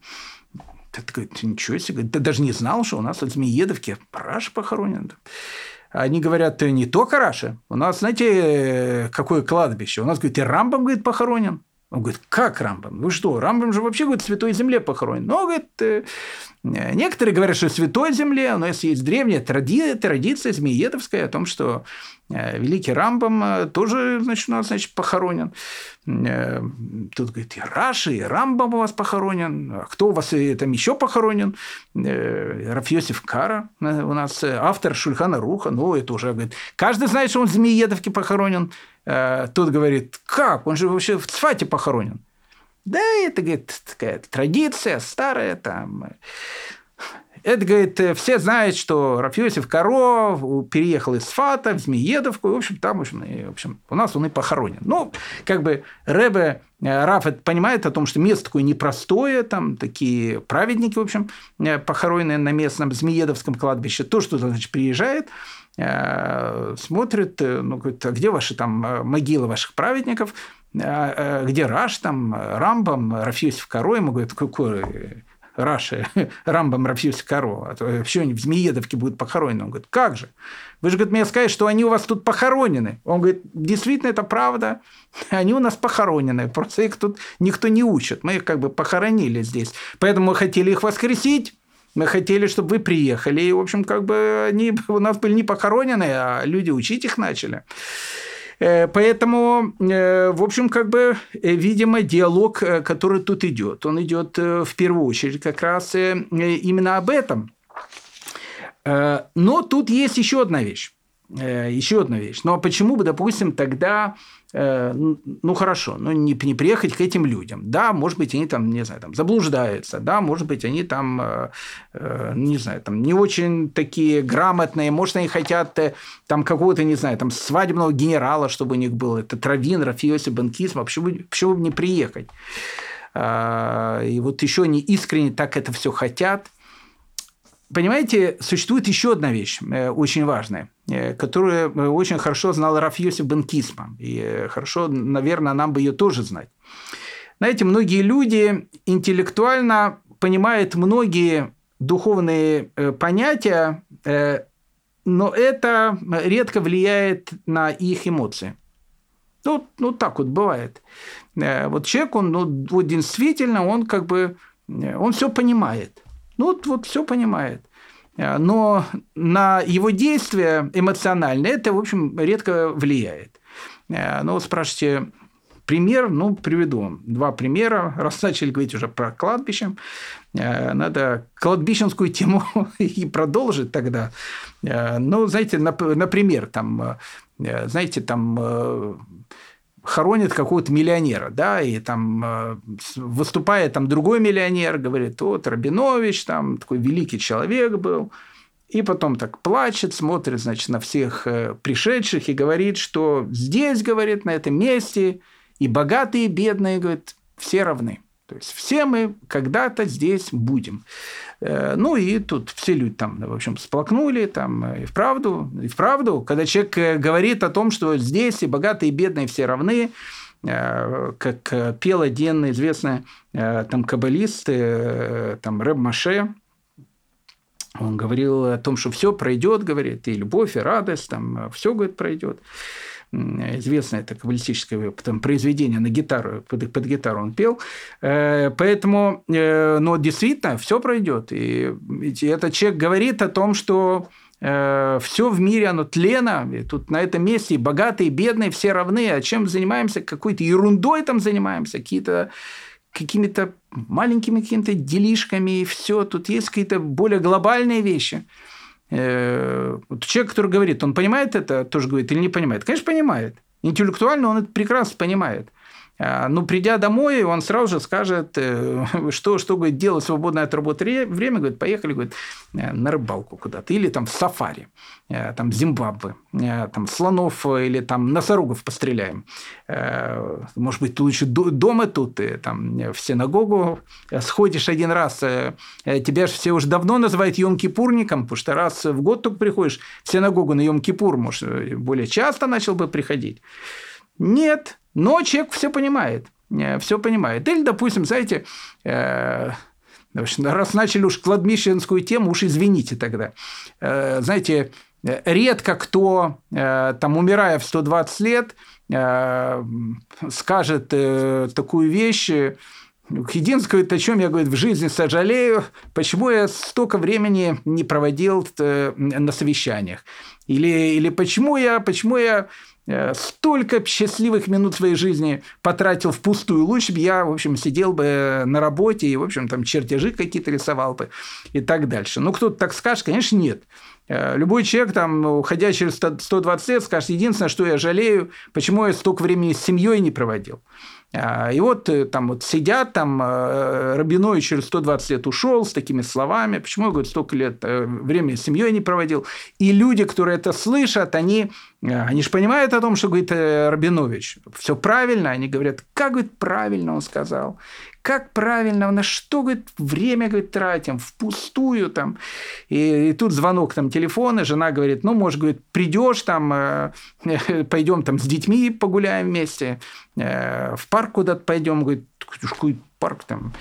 A: Ты говорит, ничего себе, ты даже не знал, что у нас в Змеедовке Раша похоронен. Они говорят, не только Раша. У нас, знаете, какое кладбище? У нас, говорит, и Рамбам, говорит, похоронен. Он говорит, как Рамбам? Вы что? Рамбам же вообще, говорит, в Святой Земле похоронен. Но, говорит, э, некоторые говорят, что в Святой Земле, но если есть древняя тради, традиция змеедовская о том, что великий Рамбам э, тоже, значит, у нас, значит, похоронен. Тут, говорит, и Раши, и Рамбам у вас похоронен. А кто у вас там еще похоронен? Рафьосиф Кара у нас автор Шульхана Руха. Ну, это уже, говорит, каждый знает, что он в Змеедовке похоронен. Э, тот говорит, как, он же вообще в Цфате похоронен. Да, это, говорит, такая традиция старая там. Это, говорит, все знают, что Рафиосиф Каро переехал из Фата в Змеедовку, и, в общем, там, в общем, и, в общем, у нас он и похоронен. Ну, как бы Ребе э, Раф понимает о том, что место такое непростое, там такие праведники, в общем, э, похоронены на местном Змеедовском кладбище. То, что, значит, приезжает, Э, смотрит, э, ну, говорит, а где ваши там э, могилы ваших праведников, где Раш, там, Рамбам, Рафиосиф Каро, ему говорят, какой Раши, Рамбам, Рафиосиф Каро, а вообще они в Змеедовке будут похоронены. Он говорит, как же? Вы же, говорит, мне сказали, что они у вас тут похоронены. Он говорит, действительно, это правда. Они у нас похоронены. Просто их тут никто не учит. Мы их как бы похоронили здесь. Поэтому мы хотели их воскресить. Мы хотели, чтобы вы приехали, и, в общем, как бы они у нас были не похоронены, а люди учить их начали. Э, поэтому, э, в общем, как бы, э, видимо, диалог, который тут идет, он идет в первую очередь как раз именно об этом. Но тут есть еще одна вещь. Еще одна вещь. Ну, а почему бы, допустим, тогда Э, ну хорошо, ну не, не приехать к этим людям. Да, может быть, они там, не знаю, там заблуждаются, да, может быть, они там, э, э, не знаю, там не очень такие грамотные, может, они хотят там какого-то, не знаю, там свадебного генерала, чтобы у них был, это Травин, Рафиоси, а почему, почему бы не приехать? А, и вот еще они искренне так это все хотят – Понимаете, существует еще одна вещь э, очень важная, э, которую э, очень хорошо знал Раф Йосиф бен Кисма. И хорошо, наверное, нам бы ее тоже знать. Знаете, многие люди интеллектуально понимают многие духовные понятия, но это редко влияет на их эмоции. Ну, ну так вот бывает. Вот человек, он ну, вот действительно, он как бы, он все понимает. Ну, вот, вот все понимает. Э, но на его действия эмоциональные это, в общем, редко влияет. Э, ну, вот спрашиваете, пример, ну, приведу два примера. Раз начали говорить уже про кладбище, э, надо кладбищенскую тему и продолжить тогда. Ну, знаете, например, там, знаете, там хоронит какого-то миллионера, да, и там э, выступает там другой миллионер, говорит, вот Рабинович, там такой великий человек был, и потом так плачет, смотрит, значит, на всех э, пришедших и говорит, что здесь, говорит, на этом месте и богатые, и бедные, говорит, все равны. То есть все мы когда-то здесь будем. Э, ну и тут все люди там, в общем, сплакнули, там, и вправду, и вправду, когда человек э, говорит о том, что здесь и богатые, и бедные все равны, э, как пел один известный там каббалист, там Рэб Маше, он говорил о том, что все пройдет, говорит, и любовь, и радость, там все, говорит, пройдет известное это каббалистическое там, произведение на гитару, под, под гитару он пел. Э, поэтому, э, но действительно, все пройдет. И этот человек говорит о том, что э, все в мире, оно тлено, и тут на этом месте и богатые, и бедные все равны, а чем занимаемся? Какой-то ерундой там занимаемся, какие-то какими-то маленькими какими-то делишками, и все. Тут есть какие-то более глобальные вещи – человек, который говорит, он понимает это, тоже говорит, или не понимает? Конечно, понимает. Интеллектуально он это прекрасно понимает. А, ну, придя домой, он сразу же скажет, э, что, что говорит, делать свободное от работы время, говорит, поехали говорит, э, на рыбалку куда-то, или там в сафари, э, там Зимбабве, там слонов или там носорогов постреляем. Может быть, лучше дома тут, там в синагогу сходишь один раз, тебя же все уже давно называют Йом-Кипурником, потому что раз в год только приходишь в синагогу на Йом-Кипур, может, более часто начал бы приходить. Нет, но человек все понимает. Э, все понимает. Или, допустим, знаете, э, раз начали уж кладбищенскую тему, уж извините тогда. Э, знаете, редко кто, там, умирая в 120 лет, скажет такую вещь, Единственное, о чем я говорю, в жизни сожалею, почему я столько времени не проводил на совещаниях. Или, или почему я, почему я столько счастливых минут своей жизни потратил впустую. Лучше бы я, в общем, сидел бы на работе и, в общем, там чертежи какие-то рисовал бы и так дальше. Ну, кто-то так скажет, конечно, нет. Э, любой человек, там, уходя через 120 лет, скажет, единственное, что я жалею, почему я столько времени с семьей не проводил. А, и вот э, там вот сидят, там э, Рабиной через 120 лет ушел с такими словами. Почему, я говорю, столько лет э, времени с семьей не проводил? И люди, которые это слышат, они, они же понимают о том, что говорит Рабинович. Все правильно. Они говорят, как говорит, правильно он сказал как правильно, на что, говорит, время, говорит, тратим, впустую там. И, и тут звонок там телефона, жена говорит, ну, может, говорит, придешь там, э, пойдем там с детьми погуляем вместе, э, в парк куда-то пойдем, говорит, какой парк там.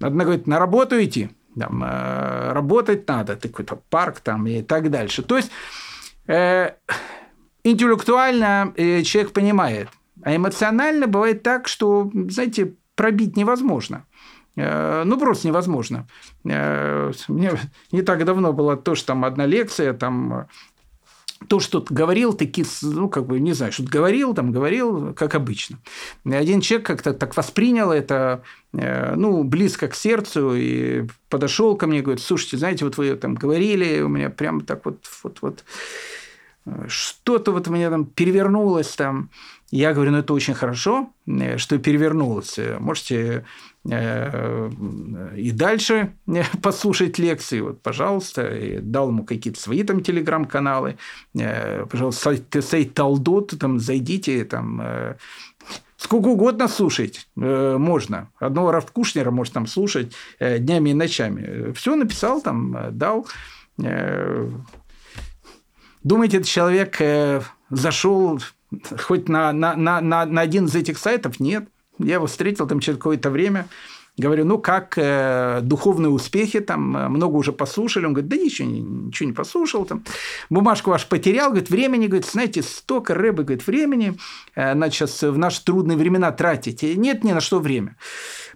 A: Одна говорит, на работу идти, там, э, работать надо, ты какой-то парк там и так дальше. То есть э, интеллектуально э, человек понимает, а эмоционально бывает так, что, знаете, пробить невозможно. Э, ну, просто невозможно. Э, мне не так давно была тоже там одна лекция, там то, что говорил, такие, ну, как бы, не знаю, что-то говорил, там, говорил, как обычно. И один человек как-то так воспринял это, э, ну, близко к сердцу, и подошел ко мне, говорит, слушайте, знаете, вот вы там говорили, у меня прям так вот, вот, вот, что-то вот у меня там перевернулось там. Я говорю, ну это очень хорошо, э, что перевернулось. Можете э, и дальше э, послушать лекции, вот, пожалуйста, и дал ему какие-то свои там телеграм-каналы, пожалуйста, сайт, Талдот, там зайдите, там сколько угодно слушать можно. Одного Раф Кушнера может там слушать днями и ночами. Все написал там, дал. Думаете, этот человек зашел хоть на, на, на, на один из этих сайтов? Нет. Я его встретил там через какое-то время. Говорю, ну как э, духовные успехи, там э, много уже послушали. Он говорит, да ничего, ничего не послушал. Там. Бумажку ваш потерял, говорит, времени, говорит, знаете, столько рыбы, говорит, времени э, сейчас в наши трудные времена тратить. Нет ни на что время.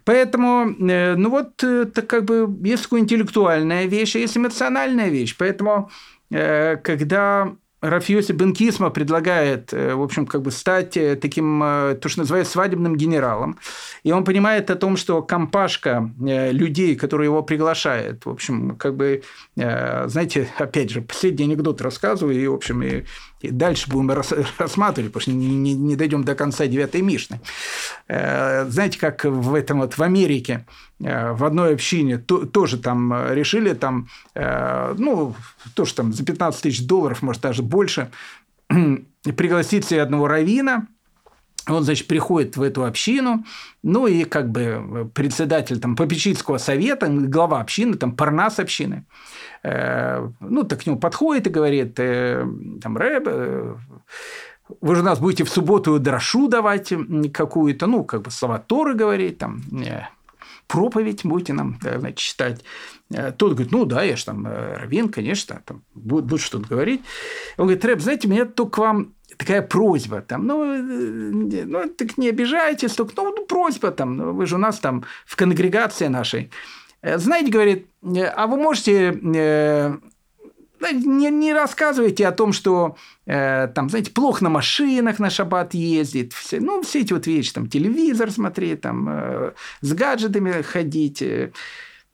A: Поэтому, э, ну вот, это как бы есть такая интеллектуальная вещь, а есть эмоциональная вещь. Поэтому, э, когда Рафиоси Бенкисма предлагает, э, в общем, как бы стать э, таким, э, то, что называется, свадебным генералом. И он понимает о том, что компашка людей, которые его приглашают, в общем, как бы, знаете, опять же, последний анекдот рассказываю, и, в общем, и дальше будем рассматривать, потому что не, не, дойдем до конца девятой Мишны. Э, знаете, как в этом вот в Америке э, в одной общине то, тоже там решили там, э, ну, тоже там за 15 тысяч долларов, может, даже больше, пригласить себе одного равина, он, значит, приходит в эту общину, ну и как бы председатель там попечительского совета, глава общины, там парнас общины, ну, так к нему подходит и говорит, э, там, Рэб, э, вы же у нас будете в субботу дрошу давать какую-то, ну, как бы слова Торы говорить, там, проповедь будете нам значит, читать. Тот говорит, ну да, я же там раввин, конечно, там будет, будет что-то говорить. Он говорит, Рэб, знаете, у меня только к вам такая просьба, там, ну, э, ну, так не обижайтесь, только, ну, ну, просьба там, ну, вы же у нас там в конгрегации нашей. Э, знаете, говорит, э, а вы можете не, не рассказывайте о том, что э, там, знаете, плохо на машинах на шаббат ездит, все, ну, все эти вот вещи, там, телевизор смотреть, там, э, с гаджетами ходить. Э,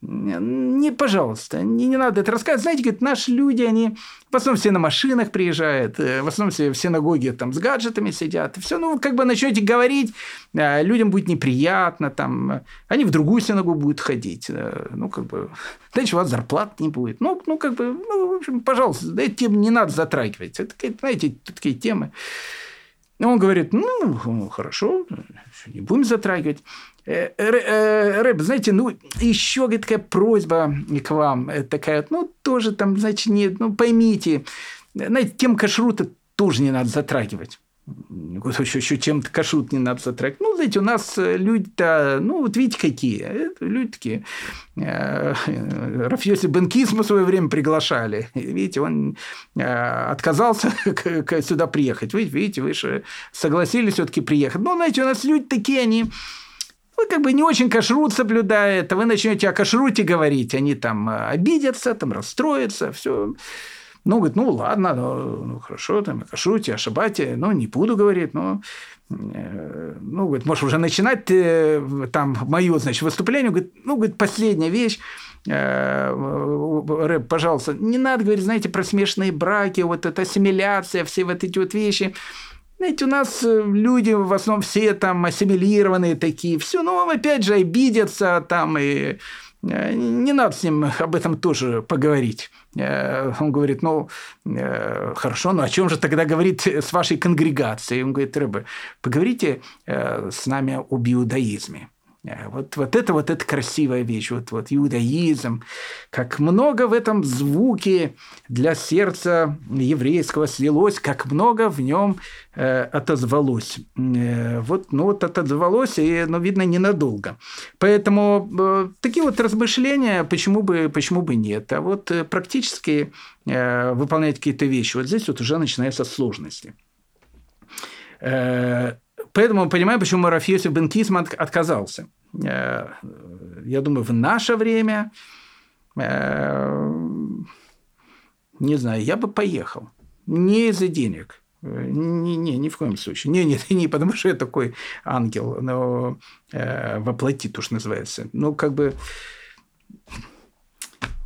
A: не, пожалуйста, не, не надо это рассказывать. Знаете, говорит, наши люди, они в основном все на машинах приезжают, э, в основном все в синагоге там с гаджетами сидят. Все, ну, как бы начнете говорить, э, людям будет неприятно, там, они в другую синагогу будут ходить. Э, ну, как бы, дальше у вас зарплат не будет. Ну, ну как бы, ну, в общем, пожалуйста, эти темы не надо затрагивать. Это, знаете, такие темы. Он говорит, ну, хорошо, не будем затрагивать. Э, э, Рэб, знаете, ну, еще такая просьба к вам, э, такая, ну, тоже там, значит, нет, ну, поймите, знаете, тем кашрута тоже не надо затрагивать. Еще, еще чем-то кашрут не надо затрагивать. Ну, знаете, у нас люди-то, ну, вот видите, какие. Люди такие. Рафьоси Бенкисма в свое время приглашали. Видите, он отказался сюда приехать. Видите, вы же согласились все-таки приехать. Ну, знаете, у нас люди такие, они вы как бы не очень кашрут соблюдает, вы начнете о кашруте говорить, они там э, обидятся, там расстроятся, все. Ну, говорит, ну, ладно, ну, ну хорошо, там, о кашруте, о ну, не буду, говорит, но э, ну, говорит, можешь уже начинать э, там мое, значит, выступление. Говорит, ну, говорит, последняя вещь. Рэп, пожалуйста, не надо говорить, знаете, про смешанные браки, вот эта ассимиляция, все вот эти вот вещи. Знаете, у нас э, люди в основном все там ассимилированные такие, все, ну, опять же, обидятся там, и э, не надо с ним об этом тоже поговорить. Э, он говорит, ну, хорошо, но о чем же тогда говорит с вашей конгрегацией? Он говорит, рыбы, поговорите с нами об иудаизме. Э, вот, вот это вот это красивая вещь, вот, вот иудаизм, как много в этом звуке для сердца еврейского слилось, как много в нем э, отозвалось. Э, вот, ну вот отозвалось, и, ну, видно, ненадолго. Поэтому э, такие вот размышления, почему бы, почему бы нет. А вот э, практически э, выполнять какие-то вещи, вот здесь вот уже начинаются сложности. Э, Поэтому мы понимаем, почему Раф Йосиф бен Кисман отказался. Э, я думаю, в наше время, э, не знаю, я бы поехал. Не из-за денег. Не, не, ни в коем случае. Не, не, не потому, что я такой ангел, но э, воплоти, то, что называется. Ну, как бы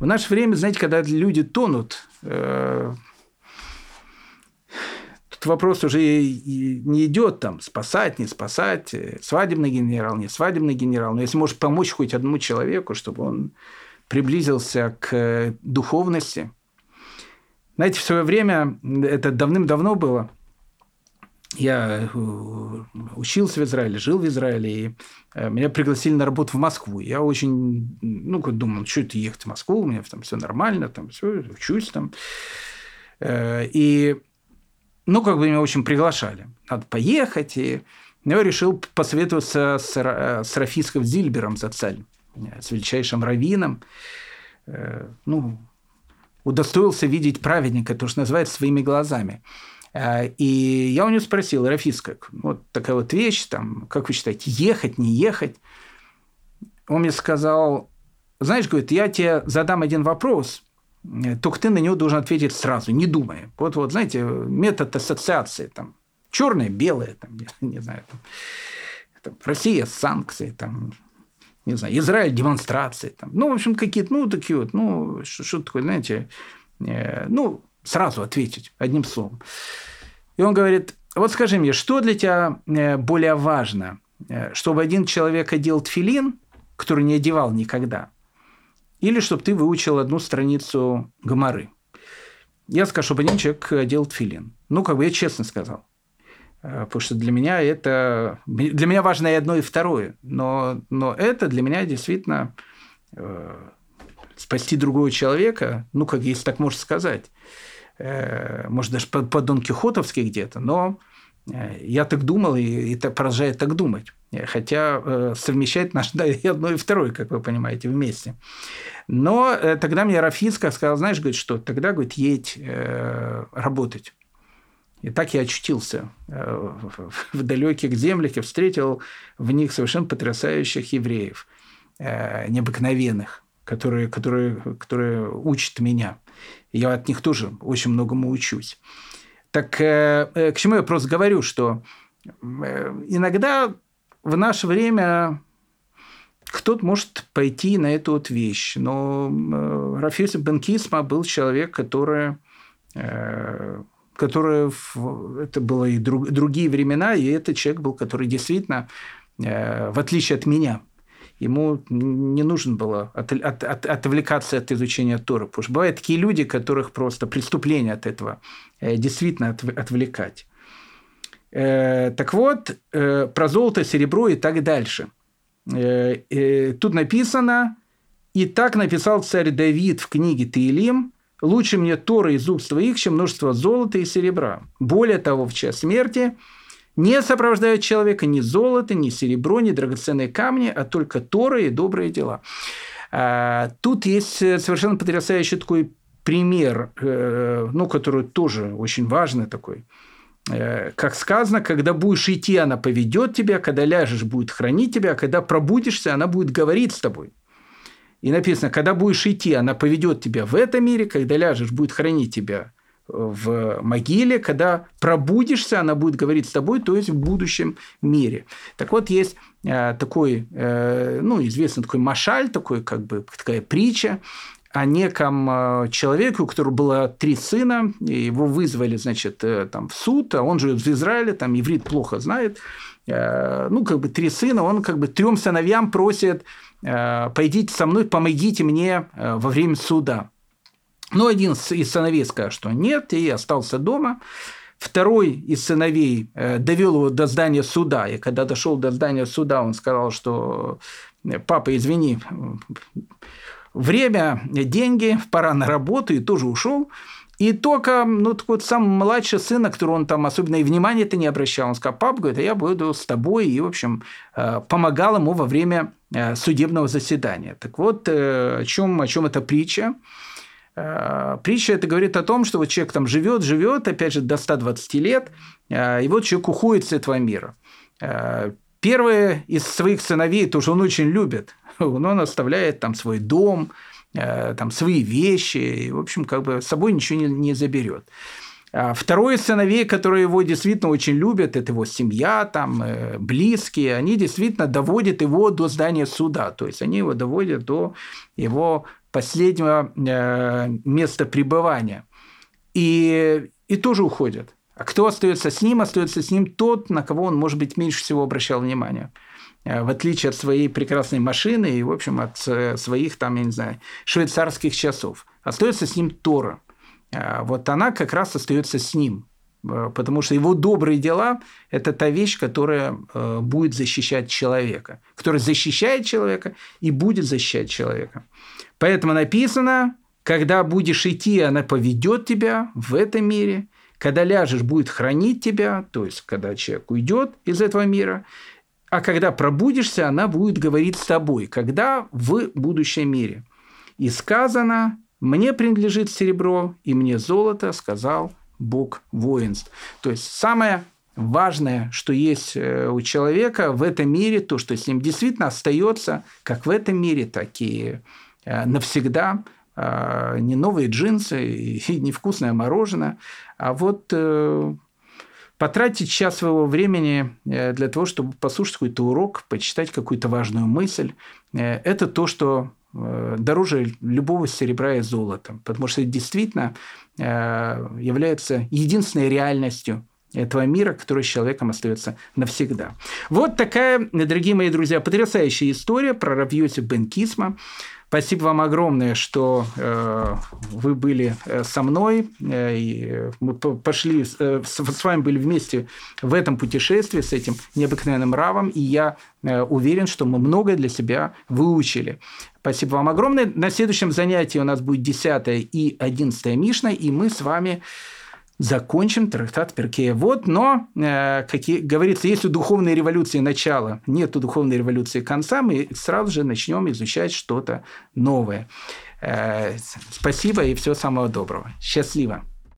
A: в наше время, знаете, когда люди тонут, э, Тут вопрос уже не идет там спасать, не спасать, э, свадебный генерал, не свадебный генерал. Но если можешь помочь хоть одному человеку, чтобы он приблизился к духовности. Знаете, в свое время, это давным-давно было, я э, учился в Израиле, жил в Израиле, и э, меня пригласили на работу в Москву. Я очень, ну, думал, что это ехать в Москву, у меня там все нормально, там все, учусь там. И ну, как бы меня очень приглашали. Надо поехать. И я решил посоветоваться с, с Рафиском Зильбером за цель, с величайшим раввином. Э, ну, удостоился видеть праведника, то, что называется, своими глазами. Э, и я у него спросил, Рафиска, вот такая вот вещь, там, как вы считаете, ехать, не ехать? Он мне сказал, знаешь, говорит, я тебе задам один вопрос, только ты на него должен ответить сразу, не думая. Вот, вот знаете, метод ассоциации, там, черное, белое, там, не знаю, там, там, Россия санкции, там, не знаю, Израиль демонстрации, там, ну, в общем, какие-то, ну, такие вот, ну, что, что такое, знаете, э, ну, сразу ответить одним словом. И он говорит, вот скажи мне, что для тебя э, более важно, э, чтобы один человек одел тфилин, который не одевал никогда – или чтобы ты выучил одну страницу гамары. Я скажу, чтобы один человек одел тфилин. Ну, как бы я честно сказал. Потому что для меня это... Для меня важно и одно, и второе. Но, но это для меня действительно спасти другого человека, ну, как если так можно сказать, может, даже по, по Дон Кихотовски где-то, но я так думал, и это продолжает так думать. Хотя э, совмещать наш да, и одно, и второе, как вы понимаете, вместе. Но э, тогда мне Рафицка сказал, знаешь, говорит, что тогда, говорит, едь э, работать. И так я очутился в далеких землях и встретил в них совершенно потрясающих евреев, необыкновенных, которые, которые, которые учат меня. Я от них тоже очень многому учусь. Так к чему я просто говорю, что иногда в наше время кто-то может пойти на эту вот вещь. Но э, Рафис Бенкисма был человек, который, э, который это было и другие времена, и это человек был, который действительно, э, в отличие от меня, ему не нужно было от, от, от, отвлекаться от изучения Тора. Потому что бывают такие люди, которых просто преступление от этого действительно отвлекать. Э, так вот, про золото, серебро и так дальше. Э, тут написано, и так написал царь Давид в книге Таилим, лучше мне Тора из уст твоих, чем множество золота и серебра. Более того, в час смерти не сопровождают человека ни золото, ни серебро, ни драгоценные камни, а только Тора и добрые дела. А, тут есть совершенно потрясающий такой пример, ну, который тоже очень важный такой – Э, как сказано, когда будешь идти, она поведет тебя, когда ляжешь, будет хранить тебя, а когда пробудишься, она будет говорить с тобой. И написано, когда будешь идти, она поведет тебя в этом мире, когда ляжешь, будет хранить тебя в могиле, когда пробудишься, она будет говорить с тобой, то есть в будущем мире. Так вот, есть э, такой, э, ну, известный такой машаль, такой, как бы, такая притча о неком э, человеке, у которого было три сына, и его вызвали, значит, э, там, в суд, а он живет в Израиле, там иврит плохо знает, э, ну, как бы три сына, он как бы трем сыновьям просит, пойдите со мной, помогите мне во время суда. Ну, один из сыновей сказал, что нет, и остался дома. Второй из сыновей довел его до здания суда, и когда дошел до здания суда, он сказал, что папа, извини, время, деньги, пора на работу, и тоже ушел. И только, ну, так вот, сам младший сын, на которого он там особенно и внимания-то не обращал, он сказал, пап, говорит, а я буду с тобой, и, в общем, э, помогал ему во время э, судебного заседания. Так вот, э, о чем, о чем эта притча? Притча это говорит о том, что вот человек там живет, живет, опять же, до 120 лет, и вот человек уходит с этого мира. Первый из своих сыновей, тоже он очень любит, он оставляет там свой дом, э, там свои вещи, и, в общем, как бы с собой ничего не, не заберет. А второй из сыновей, которые его действительно очень любят, это его семья, там, э, близкие, они действительно доводят его до здания суда, то есть они его доводят до его последнего э, места пребывания. И, и тоже уходят. А кто остается с ним? Остается с ним тот, на кого он, может быть, меньше всего обращал внимание. Э, в отличие от своей прекрасной машины и, в общем, от э, своих, там, я не знаю, швейцарских часов. Остается с ним Тора. Э, вот она как раз остается с ним, потому что его добрые дела – это та вещь, которая будет защищать человека, которая защищает человека и будет защищать человека. Поэтому написано, когда будешь идти, она поведет тебя в этом мире, когда ляжешь, будет хранить тебя, то есть когда человек уйдет из этого мира, а когда пробудишься, она будет говорить с тобой, когда в будущем мире. И сказано, мне принадлежит серебро, и мне золото, сказал Бог воинств. То есть самое важное, что есть э, у человека в этом мире, то, что с ним действительно остается, как в этом мире, так и э, навсегда, а, не новые джинсы и не вкусное мороженое, а вот э, потратить час своего времени э, для того, чтобы послушать какой-то урок, почитать какую-то важную мысль, э, это то, что э, дороже любого серебра и золота, потому что это действительно является единственной реальностью этого мира, который с человеком остается навсегда. Вот такая, дорогие мои друзья, потрясающая история про Равьоси Бен Кисма, Спасибо вам огромное, что э, вы были э, со мной. Э, и мы пошли, э, с вами были вместе в этом путешествии с этим необыкновенным равом. И я э, уверен, что мы многое для себя выучили. Спасибо вам огромное. На следующем занятии у нас будет 10 и 11 Мишна, и мы с вами закончим трактат Перкея. Вот, но, э, как и говорится, если духовной революции начала, нет у духовной революции конца, мы сразу же начнем изучать что-то новое. Э, спасибо и всего самого доброго. Счастливо.